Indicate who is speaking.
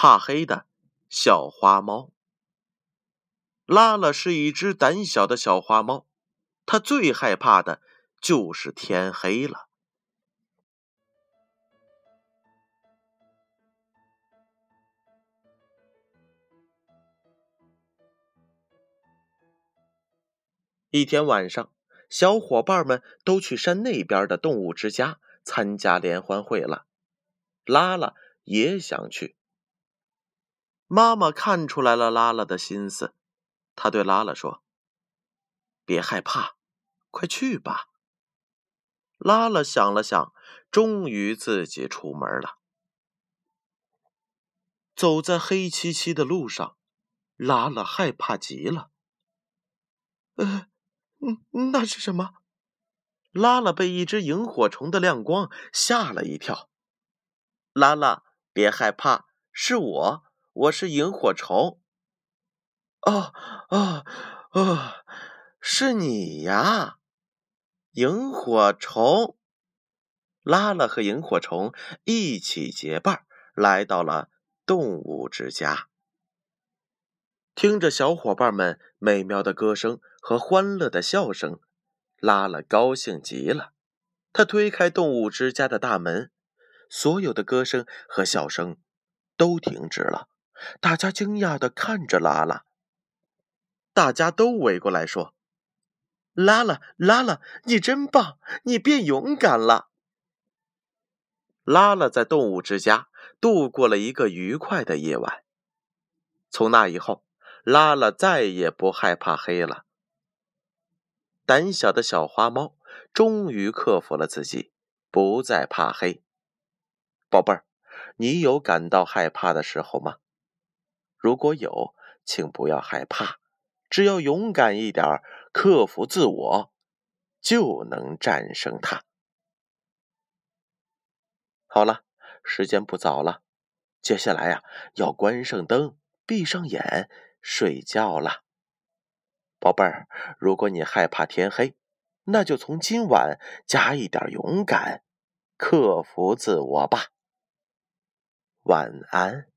Speaker 1: 怕黑的小花猫。拉拉是一只胆小的小花猫，它最害怕的就是天黑了。一天晚上，小伙伴们都去山那边的动物之家参加联欢会了。拉拉也想去。妈妈看出来了拉拉的心思，她对拉拉说：“别害怕，快去吧。”拉拉想了想，终于自己出门了。走在黑漆漆的路上，拉拉害怕极了。呃。嗯，那是什么？拉拉被一只萤火虫的亮光吓了一跳。拉拉，别害怕，是我，我是萤火虫。哦哦哦，是你呀，萤火虫。拉拉和萤火虫一起结伴来到了动物之家。听着小伙伴们美妙的歌声和欢乐的笑声，拉拉高兴极了。他推开动物之家的大门，所有的歌声和笑声都停止了。大家惊讶的看着拉拉，大家都围过来说：“拉拉，拉拉，你真棒，你变勇敢了。”拉拉在动物之家度过了一个愉快的夜晚。从那以后。拉拉再也不害怕黑了。胆小的小花猫终于克服了自己，不再怕黑。宝贝儿，你有感到害怕的时候吗？如果有，请不要害怕，只要勇敢一点，克服自我，就能战胜它。好了，时间不早了，接下来呀，要关上灯，闭上眼。睡觉了，宝贝儿。如果你害怕天黑，那就从今晚加一点勇敢，克服自我吧。晚安。